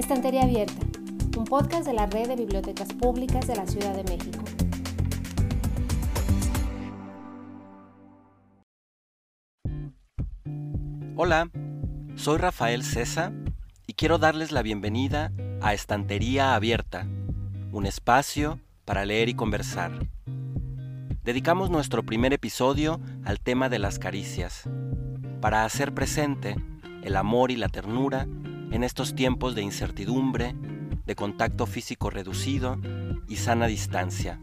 Estantería Abierta, un podcast de la Red de Bibliotecas Públicas de la Ciudad de México. Hola, soy Rafael César y quiero darles la bienvenida a Estantería Abierta, un espacio para leer y conversar. Dedicamos nuestro primer episodio al tema de las caricias, para hacer presente el amor y la ternura en estos tiempos de incertidumbre, de contacto físico reducido y sana distancia.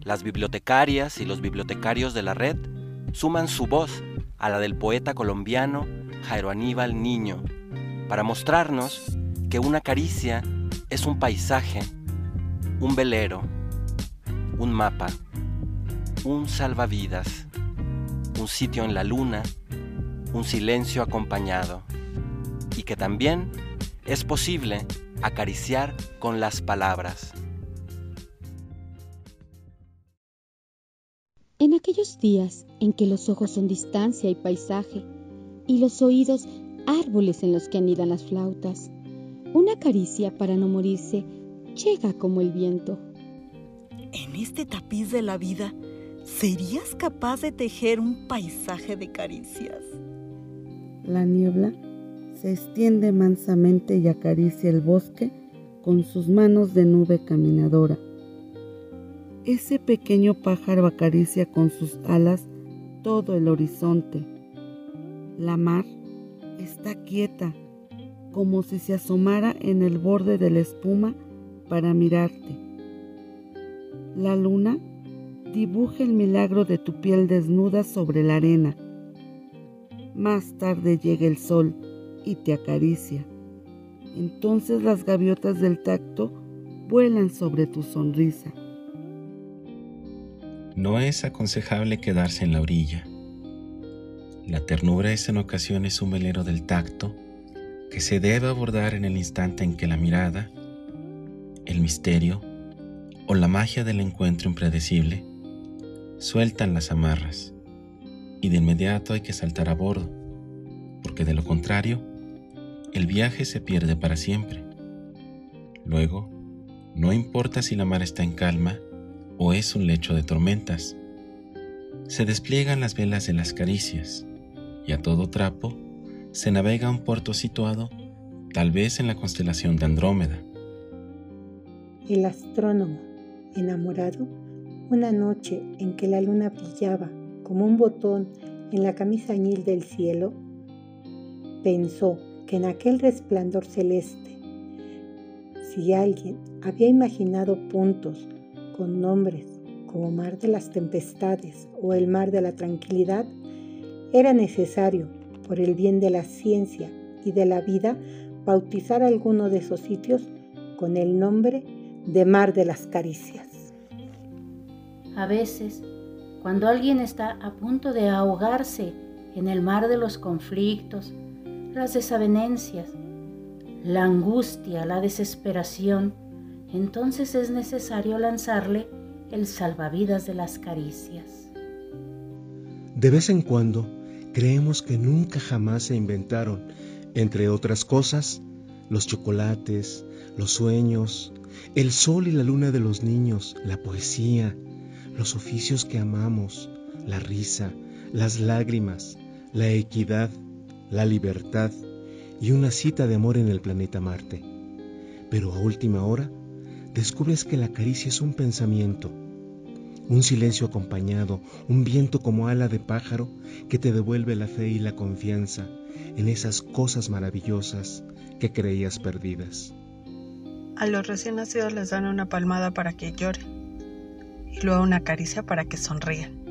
Las bibliotecarias y los bibliotecarios de la red suman su voz a la del poeta colombiano Jairo Aníbal Niño para mostrarnos que una caricia es un paisaje, un velero, un mapa, un salvavidas, un sitio en la luna, un silencio acompañado y que también es posible acariciar con las palabras. En aquellos días en que los ojos son distancia y paisaje, y los oídos árboles en los que anidan las flautas, una caricia para no morirse llega como el viento. En este tapiz de la vida, ¿serías capaz de tejer un paisaje de caricias? La niebla se extiende mansamente y acaricia el bosque con sus manos de nube caminadora. Ese pequeño pájaro acaricia con sus alas todo el horizonte. La mar está quieta, como si se asomara en el borde de la espuma para mirarte. La luna dibuja el milagro de tu piel desnuda sobre la arena. Más tarde llega el sol y te acaricia. Entonces las gaviotas del tacto vuelan sobre tu sonrisa. No es aconsejable quedarse en la orilla. La ternura es en ocasiones un velero del tacto que se debe abordar en el instante en que la mirada, el misterio o la magia del encuentro impredecible sueltan las amarras y de inmediato hay que saltar a bordo, porque de lo contrario, el viaje se pierde para siempre. Luego, no importa si la mar está en calma o es un lecho de tormentas, se despliegan las velas de las caricias y a todo trapo se navega a un puerto situado tal vez en la constelación de Andrómeda. El astrónomo, enamorado, una noche en que la luna brillaba como un botón en la camisa añil del cielo, pensó en aquel resplandor celeste, si alguien había imaginado puntos con nombres como mar de las tempestades o el mar de la tranquilidad, era necesario, por el bien de la ciencia y de la vida, bautizar alguno de esos sitios con el nombre de mar de las caricias. A veces, cuando alguien está a punto de ahogarse en el mar de los conflictos, las desavenencias, la angustia, la desesperación, entonces es necesario lanzarle el salvavidas de las caricias. De vez en cuando creemos que nunca jamás se inventaron, entre otras cosas, los chocolates, los sueños, el sol y la luna de los niños, la poesía, los oficios que amamos, la risa, las lágrimas, la equidad, la libertad y una cita de amor en el planeta Marte. Pero a última hora, descubres que la caricia es un pensamiento, un silencio acompañado, un viento como ala de pájaro que te devuelve la fe y la confianza en esas cosas maravillosas que creías perdidas. A los recién nacidos les dan una palmada para que lloren y luego una caricia para que sonrían.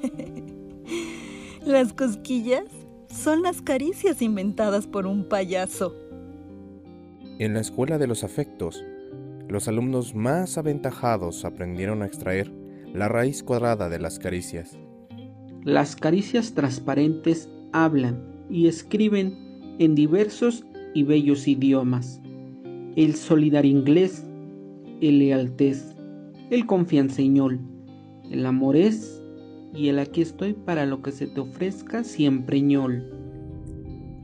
Las cosquillas son las caricias inventadas por un payaso. En la escuela de los afectos, los alumnos más aventajados aprendieron a extraer la raíz cuadrada de las caricias. Las caricias transparentes hablan y escriben en diversos y bellos idiomas. El solidar inglés, el lealtés, el confianceñol, el amores y el aquí estoy para lo que se te ofrezca siempre ñol.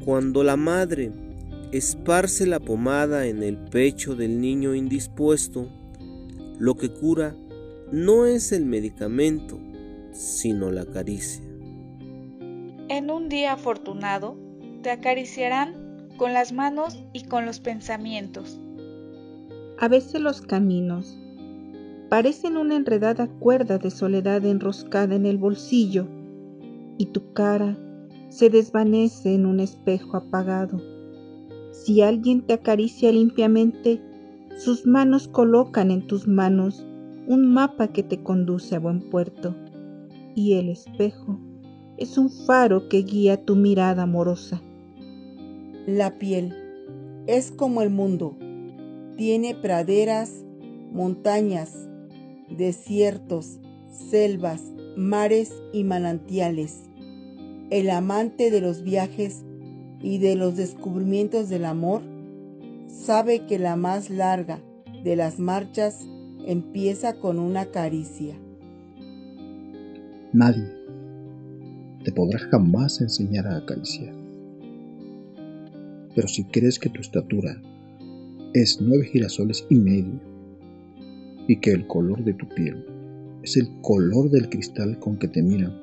Cuando la madre esparce la pomada en el pecho del niño indispuesto, lo que cura no es el medicamento, sino la caricia. En un día afortunado, te acariciarán con las manos y con los pensamientos. A veces los caminos parecen una enredada cuerda de soledad enroscada en el bolsillo y tu cara se desvanece en un espejo apagado. Si alguien te acaricia limpiamente, sus manos colocan en tus manos un mapa que te conduce a buen puerto y el espejo es un faro que guía tu mirada amorosa. La piel es como el mundo. Tiene praderas, montañas, desiertos, selvas, mares y manantiales. El amante de los viajes y de los descubrimientos del amor sabe que la más larga de las marchas empieza con una caricia. Nadie te podrá jamás enseñar a acariciar. Pero si crees que tu estatura es nueve girasoles y medio y que el color de tu piel es el color del cristal con que te miran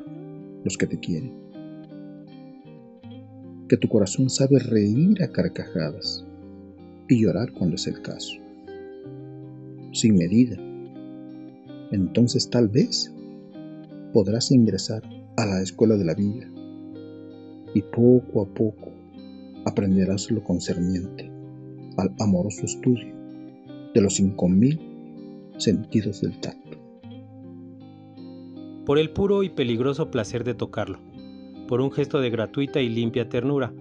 los que te quieren, que tu corazón sabe reír a carcajadas y llorar cuando es el caso, sin medida, entonces tal vez podrás ingresar a la escuela de la vida y poco a poco aprenderás lo concerniente al amoroso estudio de los cinco mil sentidos del tacto. Por el puro y peligroso placer de tocarlo, por un gesto de gratuita y limpia ternura,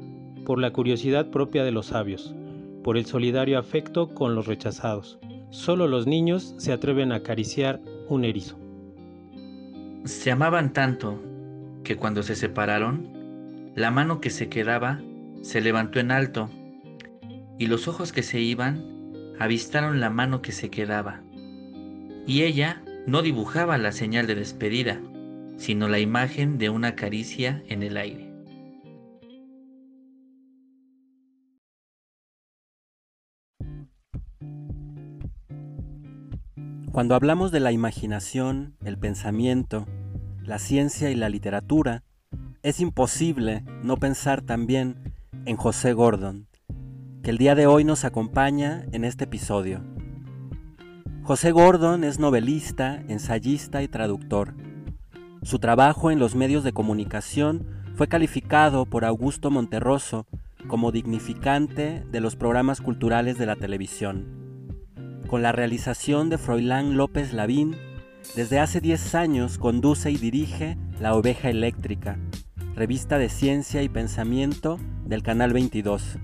por la curiosidad propia de los sabios, por el solidario afecto con los rechazados. Solo los niños se atreven a acariciar un erizo. Se amaban tanto que cuando se separaron, la mano que se quedaba se levantó en alto y los ojos que se iban avistaron la mano que se quedaba. Y ella no dibujaba la señal de despedida, sino la imagen de una caricia en el aire. Cuando hablamos de la imaginación, el pensamiento, la ciencia y la literatura, es imposible no pensar también en José Gordon, que el día de hoy nos acompaña en este episodio. José Gordon es novelista, ensayista y traductor. Su trabajo en los medios de comunicación fue calificado por Augusto Monterroso como dignificante de los programas culturales de la televisión. Con la realización de Froilán López Lavín, desde hace 10 años conduce y dirige La Oveja Eléctrica, revista de ciencia y pensamiento del Canal 22.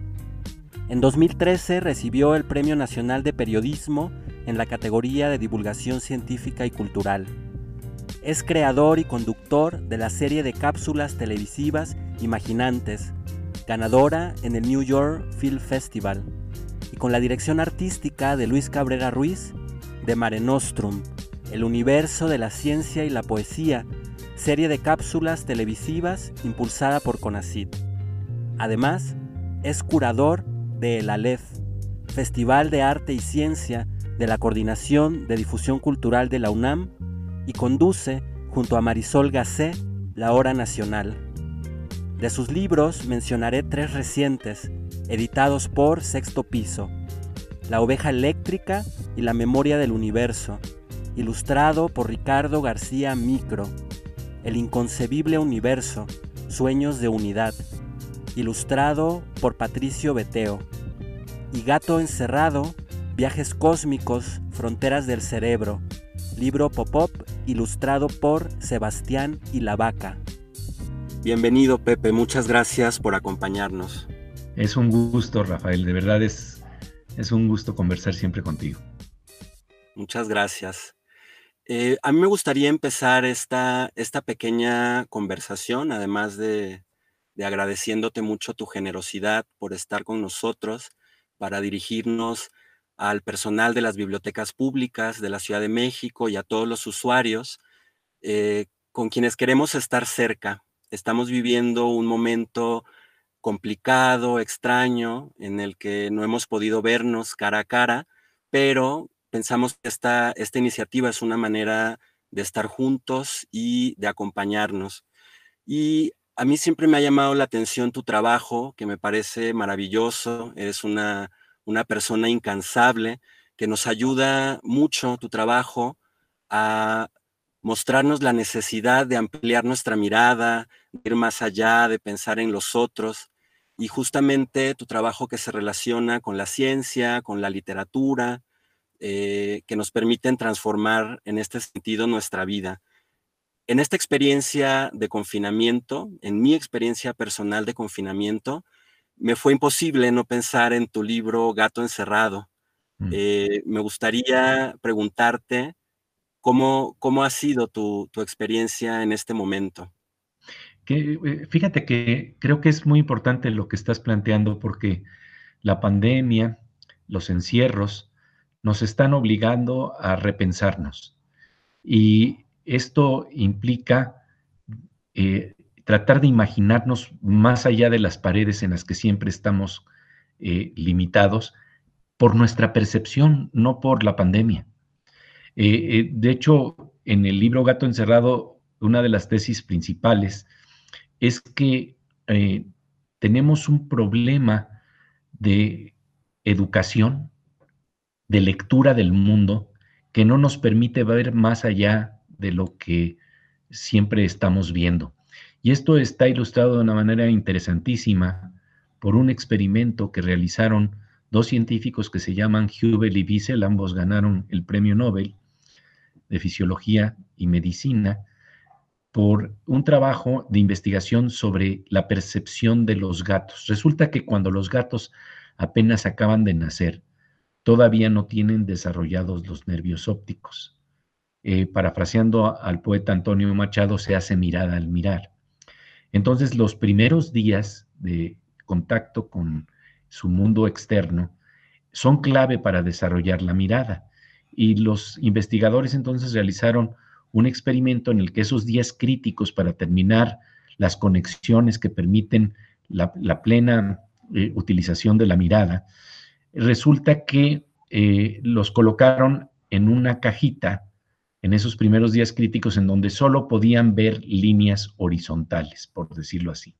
En 2013 recibió el Premio Nacional de Periodismo en la categoría de Divulgación Científica y Cultural. Es creador y conductor de la serie de cápsulas televisivas Imaginantes, ganadora en el New York Film Festival, y con la dirección artística de Luis Cabrera Ruiz de Mare Nostrum, el universo de la ciencia y la poesía, serie de cápsulas televisivas impulsada por CONACYT. Además, es curador de El Aleph, Festival de Arte y Ciencia de la Coordinación de Difusión Cultural de la UNAM, y conduce, junto a Marisol Gacé, La Hora Nacional. De sus libros mencionaré tres recientes, editados por Sexto Piso, La Oveja Eléctrica y La Memoria del Universo, ilustrado por Ricardo García Micro, El Inconcebible Universo, Sueños de Unidad, ilustrado por Patricio Beteo, y Gato Encerrado, Viajes Cósmicos, Fronteras del Cerebro, libro pop-up ilustrado por Sebastián y la Vaca. Bienvenido Pepe, muchas gracias por acompañarnos. Es un gusto, Rafael, de verdad es, es un gusto conversar siempre contigo. Muchas gracias. Eh, a mí me gustaría empezar esta, esta pequeña conversación, además de, de, agradeciéndote mucho tu generosidad por estar con nosotros para dirigirnos al personal de las bibliotecas públicas de la Ciudad de México y a todos los usuarios eh, con quienes queremos estar cerca. Estamos viviendo un momento complicado, extraño, en el que no hemos podido vernos cara a cara, pero pensamos que esta, esta iniciativa es una manera de estar juntos y de acompañarnos. Y a mí siempre me ha llamado la atención tu trabajo, que me parece maravilloso. Eres una, una persona incansable que nos ayuda mucho tu trabajo a mostrarnos la necesidad de ampliar nuestra mirada, de ir más allá, de pensar en los otros. Y justamente tu trabajo que se relaciona con la ciencia, con la literatura, eh, que nos permiten transformar en este sentido nuestra vida. En esta experiencia de confinamiento, en mi experiencia personal de confinamiento, me fue imposible no pensar en tu libro Gato Encerrado. Mm. Eh, me gustaría preguntarte cómo, cómo ha sido tu, tu experiencia en este momento. Que, eh, fíjate que creo que es muy importante lo que estás planteando porque la pandemia, los encierros, nos están obligando a repensarnos. Y esto implica eh, tratar de imaginarnos más allá de las paredes en las que siempre estamos eh, limitados por nuestra percepción, no por la pandemia. Eh, de hecho, en el libro Gato Encerrado, una de las tesis principales es que tenemos un problema de educación de lectura del mundo que no nos permite ver más allá de lo que siempre estamos viendo. Y esto está ilustrado de una manera interesantísima por un experimento que realizaron dos científicos que se llaman Hubel y Wiesel, ambos ganaron el premio Nobel de Fisiología y Medicina, por un trabajo de investigación sobre la percepción de los gatos. Resulta que cuando los gatos apenas acaban de nacer, todavía no tienen desarrollados los nervios ópticos. Eh, parafraseando al poeta Antonio Machado, se hace mirada al mirar. Entonces, los primeros días de contacto con su mundo externo son clave para desarrollar la mirada. Y los investigadores entonces realizaron un experimento en el que esos días críticos para terminar las conexiones que permiten la, plena eh, utilización de la mirada, resulta que eh, los colocaron en una cajita en esos primeros días críticos en donde solo podían ver líneas horizontales, por decirlo así.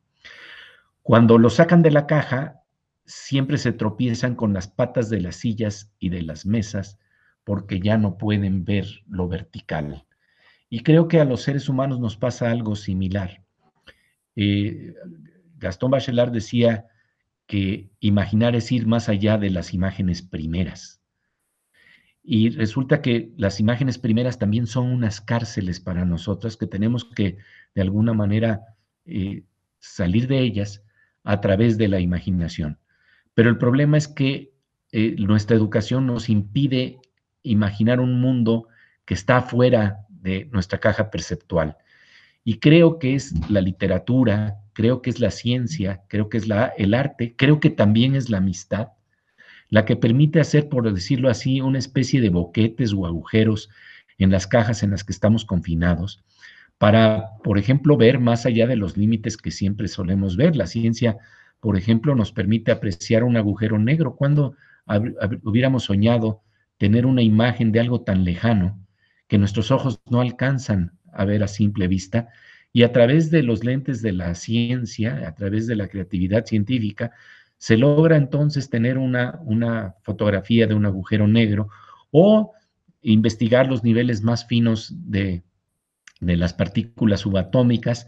Cuando los sacan de la caja, siempre se tropiezan con las patas de las sillas y de las mesas porque ya no pueden ver lo vertical. Y creo que a los seres humanos nos pasa algo similar. Eh, Gastón Bachelard decía que imaginar es ir más allá de las imágenes primeras. Y resulta que las imágenes primeras también son unas cárceles para nosotras que tenemos que de alguna manera eh, salir de ellas a través de la imaginación. Pero el problema es que eh, nuestra educación nos impide imaginar un mundo que está fuera de nuestra caja perceptual. Y creo que es la literatura, creo que es la ciencia, creo que es el arte, creo que también es la amistad, la que permite hacer, por decirlo así, una especie de boquetes o agujeros en las cajas en las que estamos confinados, para, por ejemplo, ver más allá de los límites que siempre solemos ver. La ciencia, por ejemplo, nos permite apreciar un agujero negro. Cuando hubiéramos soñado tener una imagen de algo tan lejano que nuestros ojos no alcanzan a ver a simple vista, y a través de los lentes de la ciencia, a través de la creatividad científica, se logra entonces tener una, una fotografía de un agujero negro o investigar los niveles más finos de, de las partículas subatómicas.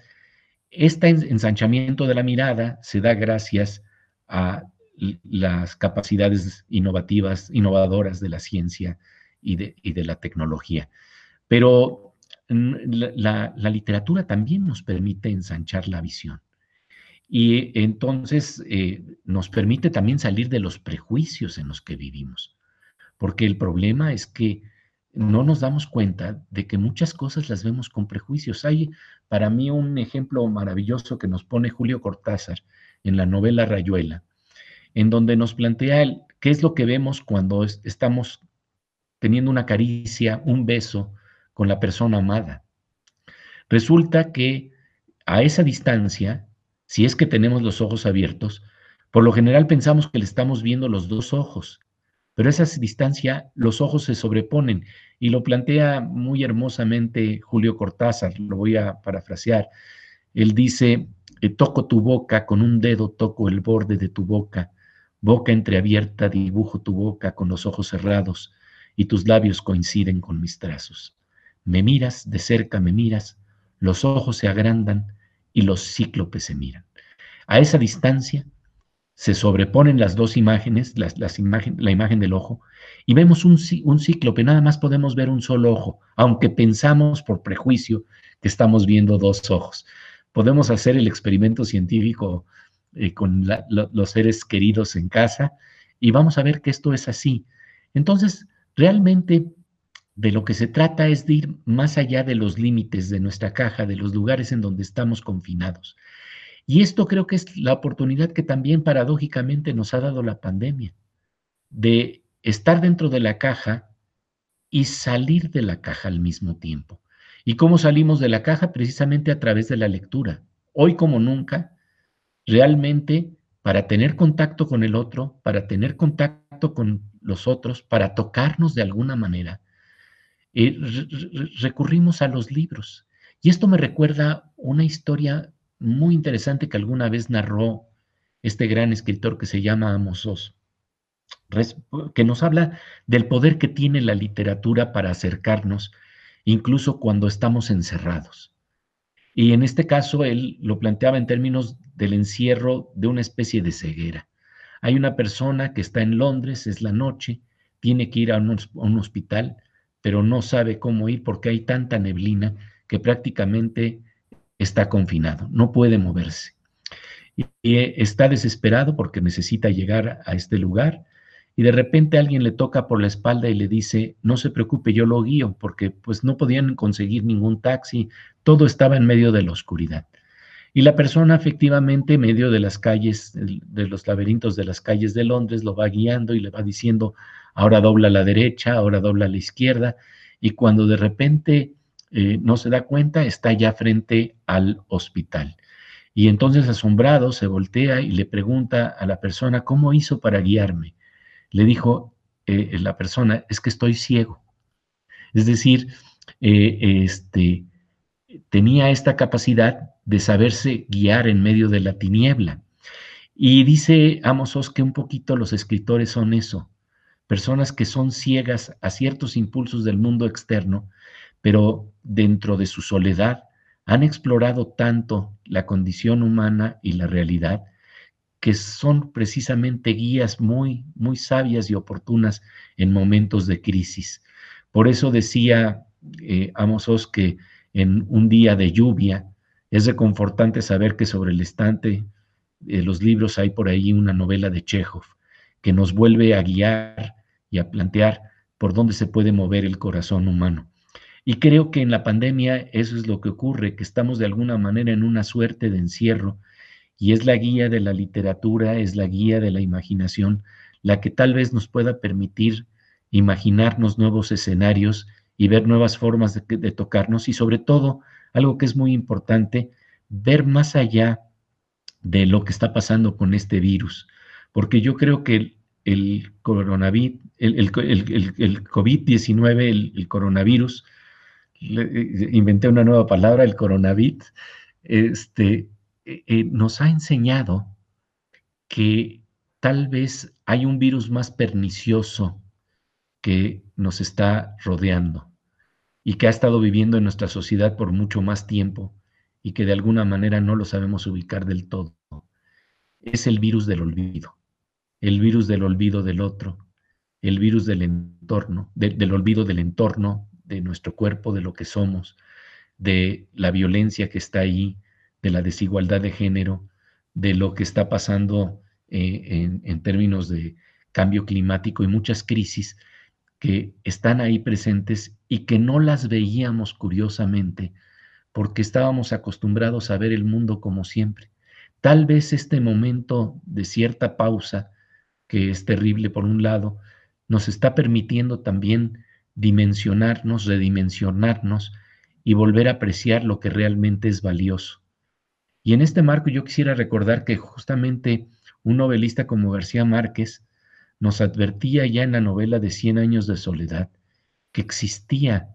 Este ensanchamiento de la mirada se da gracias a las capacidades innovativas, innovadoras de la ciencia y de, y de la tecnología. Pero la, literatura también nos permite ensanchar la visión. Y entonces eh, nos permite también salir de los prejuicios en los que vivimos. Porque el problema es que no nos damos cuenta de que muchas cosas las vemos con prejuicios. Hay para mí un ejemplo maravilloso que nos pone Julio Cortázar en la novela Rayuela, en donde nos plantea qué es lo que vemos cuando estamos teniendo una caricia, un beso, con la persona amada. Resulta que a esa distancia si es que tenemos los ojos abiertos, por lo general pensamos que le estamos viendo los dos ojos, pero a esa distancia los ojos se sobreponen y lo plantea muy hermosamente Julio Cortázar, lo voy a parafrasear. Él dice, eh, toco tu boca, con un dedo toco el borde de tu boca, boca entreabierta dibujo tu boca con los ojos cerrados y tus labios coinciden con mis trazos. Me miras, de cerca me miras, los ojos se agrandan y los cíclopes se miran. A esa distancia se sobreponen las dos imágenes, las, la imagen del ojo, y vemos un, un cíclope, nada más podemos ver un solo ojo, aunque pensamos por prejuicio que estamos viendo dos ojos. Podemos hacer el experimento científico eh, con los seres queridos en casa y vamos a ver que esto es así. Entonces, realmente de lo que se trata es de ir más allá de los límites de nuestra caja, de los lugares en donde estamos confinados. Y esto creo que es la oportunidad que también paradójicamente nos ha dado la pandemia, de estar dentro de la caja y salir de la caja al mismo tiempo. ¿Y cómo salimos de la caja? Precisamente a través de la lectura. Hoy como nunca, realmente para tener contacto con el otro, para tener contacto con los otros, para tocarnos de alguna manera, eh, recurrimos a los libros. Y esto me recuerda una historia muy interesante que alguna vez narró este gran escritor que se llama Amos Oz, que nos habla del poder que tiene la literatura para acercarnos, incluso cuando estamos encerrados. Y en este caso él lo planteaba en términos del encierro de una especie de ceguera. Hay una persona que está en Londres, es la noche, tiene que ir a un, a un hospital, pero no sabe cómo ir porque hay tanta neblina que prácticamente está confinado, no puede moverse. Y, está desesperado porque necesita llegar a este lugar y de repente alguien le toca por la espalda y le dice, no se preocupe, yo lo guío, porque pues no podían conseguir ningún taxi, todo estaba en medio de la oscuridad. Y la persona efectivamente, en medio de las calles, de los laberintos de las calles de Londres, lo va guiando y le va diciendo, ahora dobla a la derecha, ahora dobla a la izquierda, y cuando de repente eh, no se da cuenta, está ya frente al hospital. Y entonces asombrado se voltea y le pregunta a la persona, ¿cómo hizo para guiarme? Le dijo eh, la persona, es que estoy ciego. Es decir, eh, este, tenía esta capacidad de saberse guiar en medio de la tiniebla. Y dice Amos que un poquito los escritores son eso, personas que son ciegas a ciertos impulsos del mundo externo, pero dentro de su soledad han explorado tanto la condición humana y la realidad que son precisamente guías muy, muy sabias y oportunas en momentos de crisis. Por eso decía eh, Amos Oz que en un día de lluvia es reconfortante saber que sobre el estante de los libros hay por ahí una novela de Chekhov que nos vuelve a guiar y a plantear por dónde se puede mover el corazón humano. Y creo que en la pandemia eso es lo que ocurre, que estamos de alguna manera en una suerte de encierro y es la guía de la literatura, es la guía de la imaginación, la que tal vez nos pueda permitir imaginarnos nuevos escenarios y ver nuevas formas de, tocarnos y sobre todo, algo que es muy importante, ver más allá de lo que está pasando con este virus, porque yo creo que el, coronavirus, el, el, el COVID-19, el, coronavirus, eh, inventé una nueva palabra, el coronavirus, este, eh, eh, nos ha enseñado que tal vez hay un virus más pernicioso que nos está rodeando y que ha estado viviendo en nuestra sociedad por mucho más tiempo y que de alguna manera no lo sabemos ubicar del todo. Es el virus del olvido, el virus del olvido del otro, el virus del entorno, del olvido del entorno, de nuestro cuerpo, de lo que somos, de la violencia que está ahí, de la desigualdad de género, de lo que está pasando eh, en, términos de cambio climático y muchas crisis que están ahí presentes y que no las veíamos curiosamente porque estábamos acostumbrados a ver el mundo como siempre. Tal vez este momento de cierta pausa, que es terrible por un lado, nos está permitiendo también dimensionarnos, redimensionarnos y volver a apreciar lo que realmente es valioso. Y en este marco yo quisiera recordar que justamente un novelista como García Márquez nos advertía ya en la novela de Cien años de soledad que existía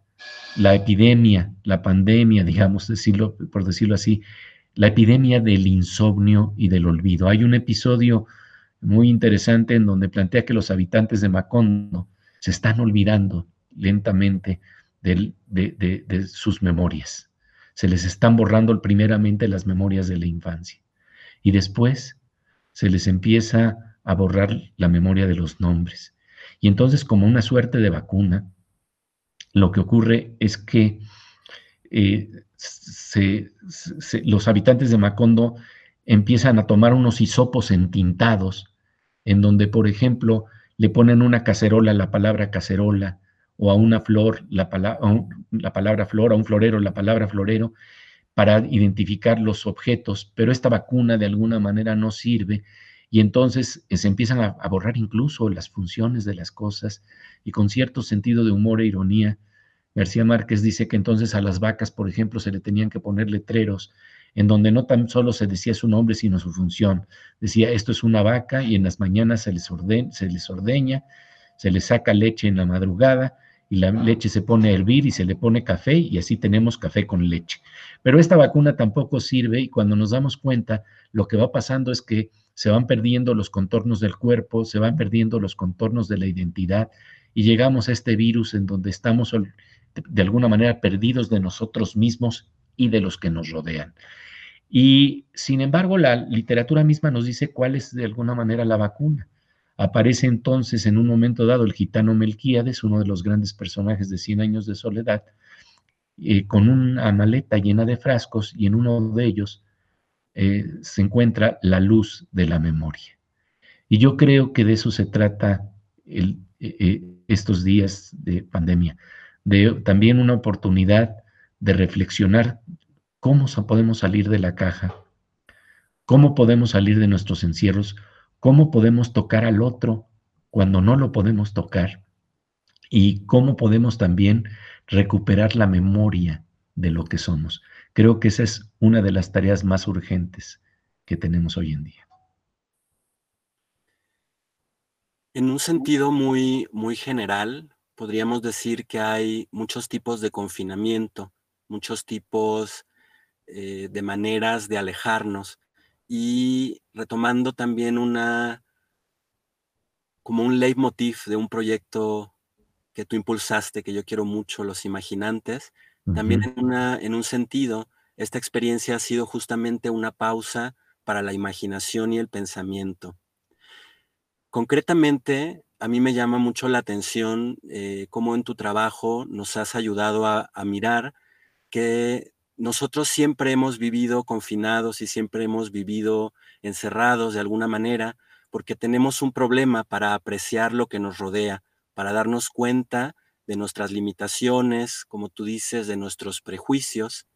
la epidemia, la pandemia, digamos, decirlo, por decirlo así, la epidemia del insomnio y del olvido. Hay un episodio muy interesante en donde plantea que los habitantes de Macondo se están olvidando lentamente de, de, sus memorias. Se les están borrando primeramente las memorias de la infancia y después se les empieza a borrar la memoria de los nombres. Y entonces, como una suerte de vacuna, lo que ocurre es que eh, los habitantes de Macondo empiezan a tomar unos hisopos entintados, en donde, por ejemplo, le ponen una cacerola la palabra cacerola, o a una flor la, la palabra flor, a un florero la palabra florero, para identificar los objetos, pero esta vacuna de alguna manera no sirve y entonces eh, se empiezan a, a, borrar incluso las funciones de las cosas y con cierto sentido de humor e ironía García Márquez dice que entonces a las vacas, por ejemplo, se le tenían que poner letreros en donde no tan solo se decía su nombre, sino su función. Decía, esto es una vaca y en las mañanas se les, se les ordeña, se les saca leche en la madrugada y la leche se pone a hervir y se le pone café y así tenemos café con leche. Pero esta vacuna tampoco sirve y cuando nos damos cuenta, lo que va pasando es que se van perdiendo los contornos del cuerpo, se van perdiendo los contornos de la identidad y llegamos a este virus en donde estamos de alguna manera perdidos de nosotros mismos y de los que nos rodean. Y sin embargo, la literatura misma nos dice cuál es de alguna manera la vacuna. Aparece entonces en un momento dado el gitano Melquíades, uno de los grandes personajes de Cien años de soledad, eh, con una maleta llena de frascos y en uno de ellos eh, se encuentra la luz de la memoria. Y yo creo que de eso se trata eh, estos días de pandemia, de también una oportunidad de reflexionar cómo podemos salir de la caja, cómo podemos salir de nuestros encierros, cómo podemos tocar al otro cuando no lo podemos tocar y cómo podemos también recuperar la memoria de lo que somos. Creo que esa es una de las tareas más urgentes que tenemos hoy en día. En un sentido muy, muy general, podríamos decir que hay muchos tipos de confinamiento, muchos tipos eh, de maneras de alejarnos y retomando también una como un leitmotiv de un proyecto que tú impulsaste, que yo quiero mucho, Los Imaginantes, también en, una, en un sentido, esta experiencia ha sido justamente una pausa para la imaginación y el pensamiento. Concretamente, a mí me llama mucho la atención eh, cómo en tu trabajo nos has ayudado a, mirar que nosotros siempre hemos vivido confinados y siempre hemos vivido encerrados de alguna manera porque tenemos un problema para apreciar lo que nos rodea, para darnos cuenta de nuestras limitaciones, como tú dices, de nuestros prejuicios.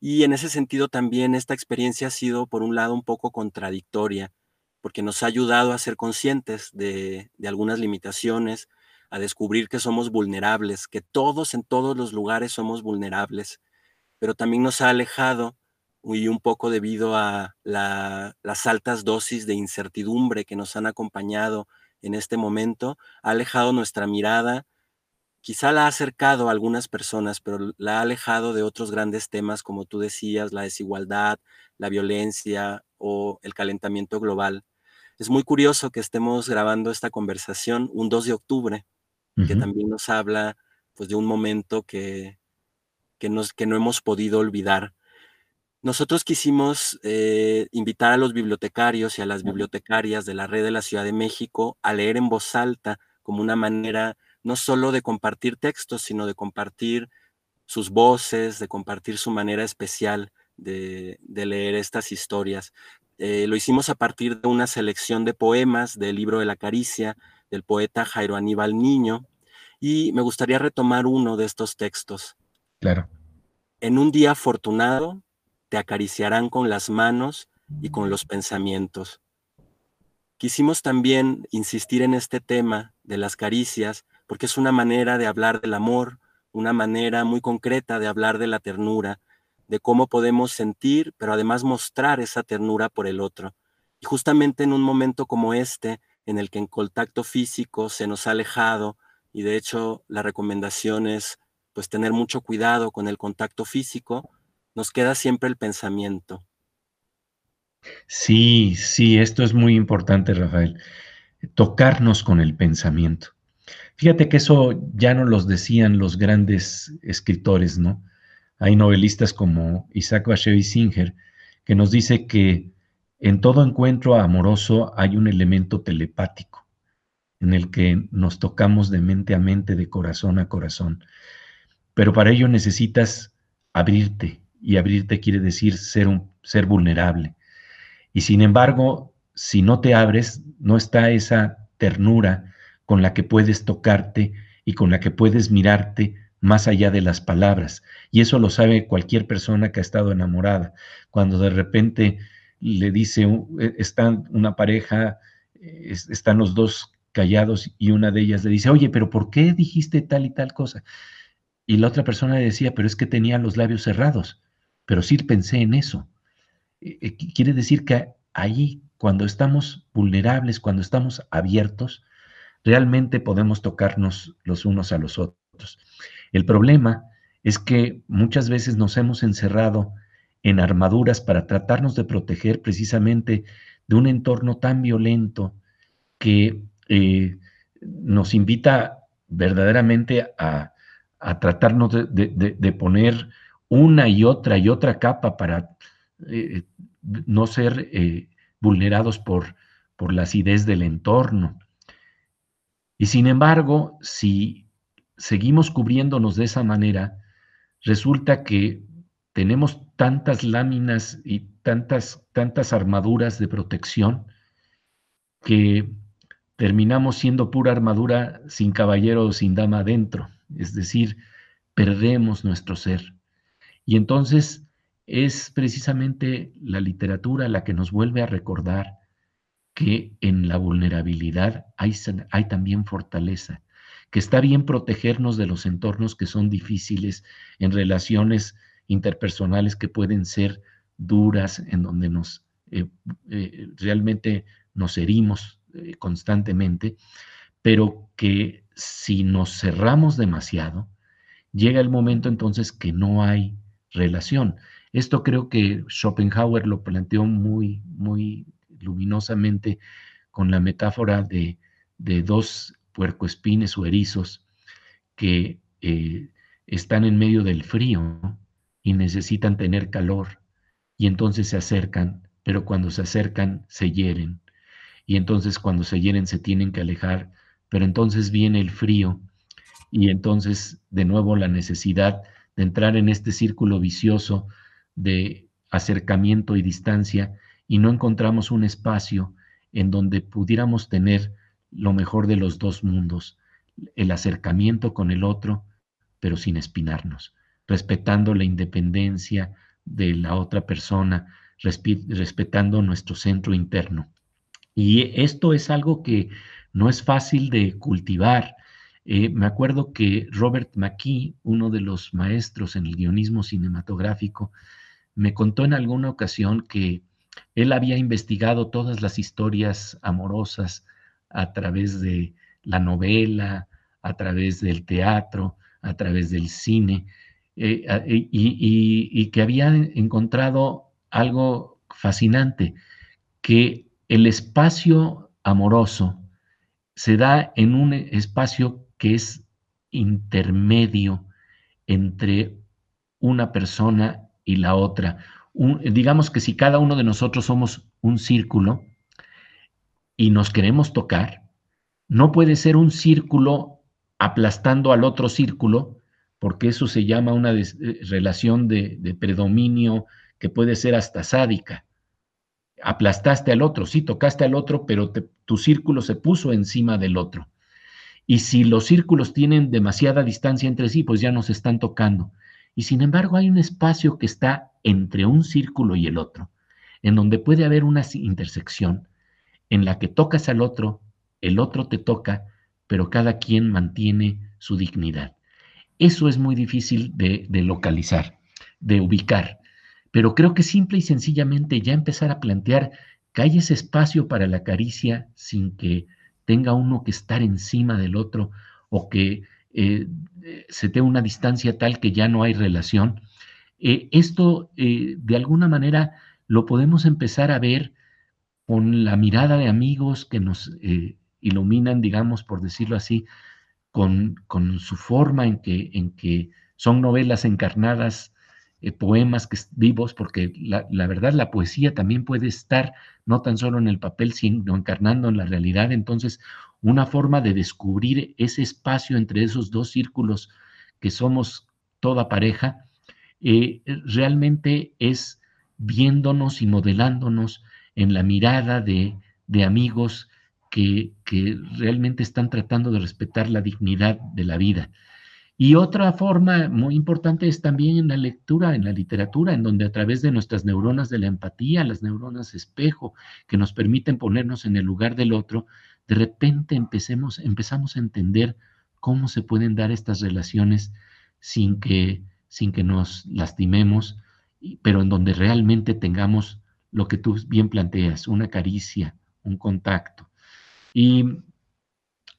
Y en ese sentido también esta experiencia ha sido, por un lado, un poco contradictoria, porque nos ha ayudado a ser conscientes de, algunas limitaciones, a descubrir que somos vulnerables, que todos en todos los lugares somos vulnerables, pero también nos ha alejado y un poco debido a las altas dosis de incertidumbre que nos han acompañado en este momento, ha alejado nuestra mirada, quizá la ha acercado a algunas personas, pero la ha alejado de otros grandes temas, como tú decías, la desigualdad, la violencia o el calentamiento global. Es muy curioso que estemos grabando esta conversación un 2 de octubre, que también nos habla pues, de un momento que, que, nos, que no hemos podido olvidar. Nosotros quisimos eh, invitar a los bibliotecarios y a las bibliotecarias de la red de la Ciudad de México a leer en voz alta como una manera no solo de compartir textos, sino de compartir sus voces, de compartir su manera especial de, de leer estas historias. Eh, lo hicimos a partir de una selección de poemas del libro de la caricia del poeta Jairo Aníbal Niño y me gustaría retomar uno de estos textos. Claro. En un día afortunado te acariciarán con las manos y con los pensamientos. Quisimos también insistir en este tema de las caricias porque es una manera de hablar del amor, una manera muy concreta de hablar de la ternura, de cómo podemos sentir, pero además mostrar esa ternura por el otro. Y justamente en un momento como este, en el que en contacto físico se nos ha alejado, y de hecho la recomendación es pues tener mucho cuidado con el contacto físico, nos queda siempre el pensamiento. Sí, sí, esto es muy importante, Rafael. Tocarnos con el pensamiento. Fíjate que eso ya no los decían los grandes escritores, ¿no? Hay novelistas como Isaac Bashevis Singer que nos dice que en todo encuentro amoroso hay un elemento telepático en el que nos tocamos de mente a mente, de corazón a corazón. Pero para ello necesitas abrirte, y abrirte quiere decir ser, un, ser vulnerable. Y sin embargo, si no te abres, no está esa ternura con la que puedes tocarte y con la que puedes mirarte más allá de las palabras. Y eso lo sabe cualquier persona que ha estado enamorada. Cuando de repente le dice, e, están una pareja, están los dos callados y una de ellas le dice, oye, pero ¿por qué dijiste tal y tal cosa? Y la otra persona le decía, pero es que tenía los labios cerrados, pero sí pensé en eso. E, e, quiere decir que ahí, cuando estamos vulnerables, cuando estamos abiertos, realmente podemos tocarnos los unos a los otros. El problema es que muchas veces nos hemos encerrado en armaduras para tratarnos de proteger precisamente de un entorno tan violento que eh, nos invita verdaderamente a, tratarnos de, poner una y otra y otra capa para eh, no ser eh, vulnerados por, por la acidez del entorno. Y sin embargo, si seguimos cubriéndonos de esa manera, resulta que tenemos tantas láminas y tantas, tantas armaduras de protección que terminamos siendo pura armadura sin caballero o sin dama adentro, es decir, perdemos nuestro ser. Y entonces es precisamente la literatura la que nos vuelve a recordar que en la vulnerabilidad hay, hay también fortaleza, que está bien protegernos de los entornos que son difíciles en relaciones interpersonales que pueden ser duras, en donde nos eh, eh, realmente nos herimos eh, constantemente, pero que si nos cerramos demasiado, llega el momento entonces que no hay relación. Esto creo que Schopenhauer lo planteó muy, muy luminosamente con la metáfora de, de dos puercoespines o erizos que eh, están en medio del frío y necesitan tener calor y entonces se acercan, pero cuando se acercan se hieren y entonces cuando se hieren se tienen que alejar, pero entonces viene el frío y entonces de nuevo la necesidad de entrar en este círculo vicioso de acercamiento y distancia y no encontramos un espacio en donde pudiéramos tener lo mejor de los dos mundos, el acercamiento con el otro, pero sin espinarnos, respetando la independencia de la otra persona, respetando nuestro centro interno. Y esto es algo que no es fácil de cultivar. Eh, me acuerdo que Robert McKee, uno de los maestros en el guionismo cinematográfico, me contó en alguna ocasión que él había investigado todas las historias amorosas a través de la novela, a través del teatro, a través del cine, eh, y, que había encontrado algo fascinante, que el espacio amoroso se da en un espacio que es intermedio entre una persona y la otra. digamos que si cada uno de nosotros somos un círculo, y nos queremos tocar, no puede ser un círculo aplastando al otro círculo, porque eso se llama una eh, relación de, predominio que puede ser hasta sádica. Aplastaste al otro, sí, tocaste al otro, pero tu círculo se puso encima del otro. Y si los círculos tienen demasiada distancia entre sí, pues ya nos están tocando. Y sin embargo hay un espacio que está entre un círculo y el otro, en donde puede haber una intersección en la que tocas al otro, el otro te toca, pero cada quien mantiene su dignidad. Eso es muy difícil de, localizar, de ubicar. pero creo que simple y sencillamente ya empezar a plantear que hay ese espacio para la caricia sin que tenga uno que estar encima del otro o que eh, se tenga una distancia tal que ya no hay relación. Eh, esto, eh, de alguna manera, lo podemos empezar a ver con la mirada de amigos que nos iluminan, digamos, por decirlo así, con, con, su forma en que, en que son novelas encarnadas, poemas que, vivos, porque la, la, verdad la poesía también puede estar no tan solo en el papel, sino encarnando en la realidad. Entonces, una forma de descubrir ese espacio entre esos dos círculos que somos toda pareja, eh, realmente es viéndonos y modelándonos en la mirada de, amigos que, que, realmente están tratando de respetar la dignidad de la vida. Y otra forma muy importante es también en la lectura, en la literatura, en donde a través de nuestras neuronas de la empatía, las neuronas espejo, que nos permiten ponernos en el lugar del otro, de repente empecemos, empezamos a entender cómo se pueden dar estas relaciones sin que, sin que nos lastimemos, pero en donde realmente tengamos lo que tú bien planteas, una caricia, un contacto. Y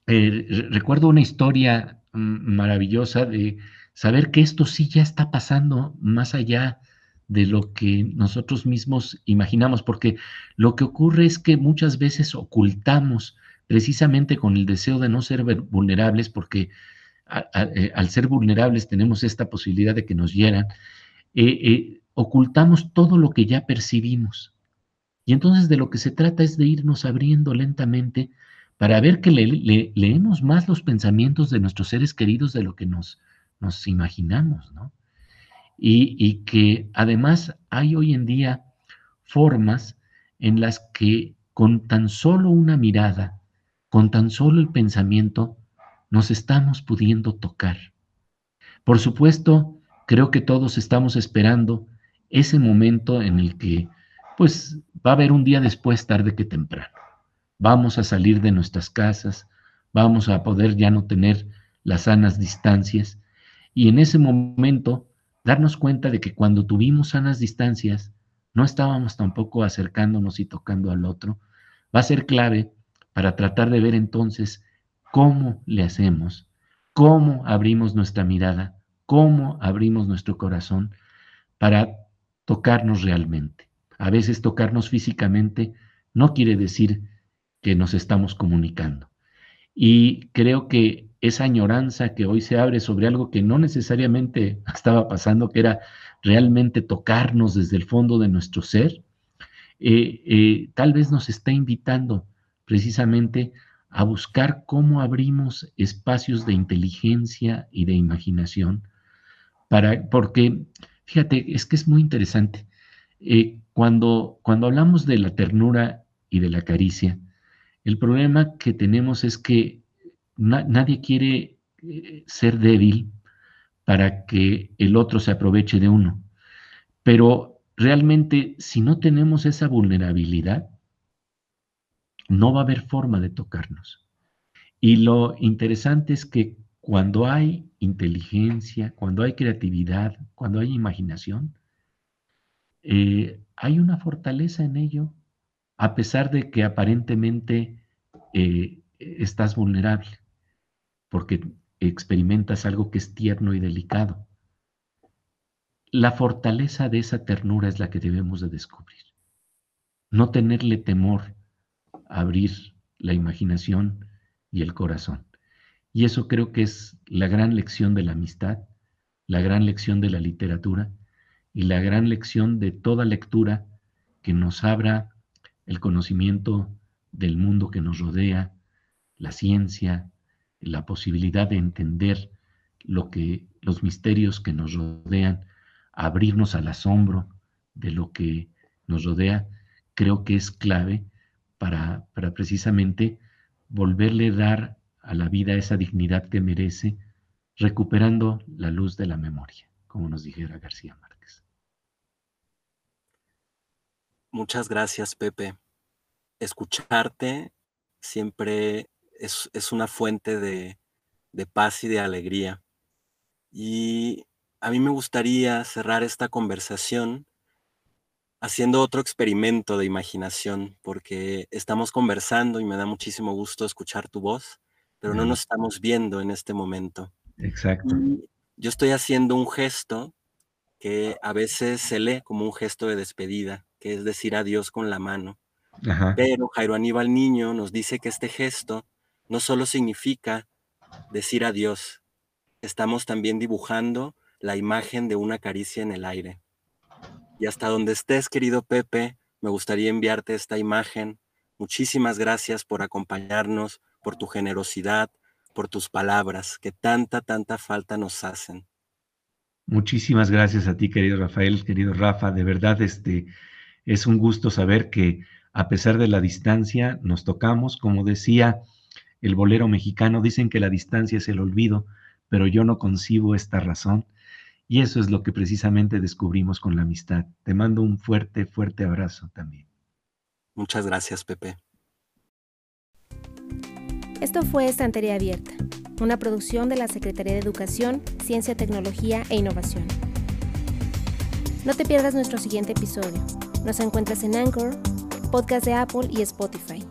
eh, recuerdo una historia mm, maravillosa de saber que esto sí ya está pasando más allá de lo que nosotros mismos imaginamos, porque lo que ocurre es que muchas veces ocultamos precisamente con el deseo de no ser vulnerables, porque eh, al ser vulnerables tenemos esta posibilidad de que nos hieran, eh, ocultamos todo lo que ya percibimos. Y entonces de lo que se trata es de irnos abriendo lentamente para ver que leemos más los pensamientos de nuestros seres queridos de lo que nos, nos imaginamos, ¿no? Y, y que además hay hoy en día formas en las que con tan solo una mirada, con tan solo el pensamiento nos estamos pudiendo tocar. Por supuesto, creo que todos estamos esperando ese momento en el que, pues, va a haber un día después, tarde que temprano. Vamos a salir de nuestras casas, vamos a poder ya no tener las sanas distancias y en ese momento darnos cuenta de que cuando tuvimos sanas distancias, no estábamos tampoco acercándonos y tocando al otro. Va a ser clave para tratar de ver entonces cómo le hacemos, cómo abrimos nuestra mirada, cómo abrimos nuestro corazón para tocarnos realmente. A veces tocarnos físicamente no quiere decir que nos estamos comunicando. Y creo que esa añoranza que hoy se abre sobre algo que no necesariamente estaba pasando, que era realmente tocarnos desde el fondo de nuestro ser, eh, eh, tal vez nos está invitando precisamente a buscar cómo abrimos espacios de inteligencia y de imaginación, para, porque, fíjate, es que es muy interesante. Eh, cuando, cuando hablamos de la ternura y de la caricia, el problema que tenemos es que nadie quiere eh, ser débil para que el otro se aproveche de uno. Pero realmente, si no tenemos esa vulnerabilidad, no va a haber forma de tocarnos. Y lo interesante es que cuando hay inteligencia, cuando hay creatividad, cuando hay imaginación, eh, hay una fortaleza en ello, a pesar de que aparentemente eh, estás vulnerable, porque experimentas algo que es tierno y delicado. La fortaleza de esa ternura es la que debemos de descubrir. No tenerle temor abrir la imaginación y el corazón. Y eso creo que es la gran lección de la amistad, la gran lección de la literatura y la gran lección de toda lectura que nos abra el conocimiento del mundo que nos rodea, la ciencia, la posibilidad de entender lo que los misterios que nos rodean, abrirnos al asombro de lo que nos rodea, creo que es clave para, precisamente volverle a dar a la vida esa dignidad que merece, recuperando la luz de la memoria, como nos dijera García Márquez. Muchas gracias, Pepe. Escucharte siempre es, una fuente de, paz y de alegría. Y a mí me gustaría cerrar esta conversación haciendo otro experimento de imaginación, porque estamos conversando y me da muchísimo gusto escuchar tu voz, pero no nos estamos viendo en este momento. Exacto. yo estoy haciendo un gesto que a veces se lee como un gesto de despedida, que es decir adiós con la mano. Pero Jairo Aníbal Niño nos dice que este gesto no solo significa decir adiós, estamos también dibujando la imagen de una caricia en el aire. Y hasta donde estés, querido Pepe, me gustaría enviarte esta imagen. Muchísimas gracias por acompañarnos, por tu generosidad, por tus palabras, que tanta, tanta falta nos hacen. Muchísimas gracias a ti, querido Rafael, querido Rafa. De verdad, este es un gusto saber que a pesar de la distancia nos tocamos. Como decía el bolero mexicano, dicen que la distancia es el olvido, pero yo no concibo esta razón. Y eso es lo que precisamente descubrimos con la amistad. Te mando un fuerte, fuerte abrazo también. Muchas gracias, Pepe. Esto fue Estantería Abierta, una producción de la Secretaría de Educación, Ciencia, Tecnología e Innovación. No te pierdas nuestro siguiente episodio. Nos encuentras en Anchor, podcast de Apple y Spotify.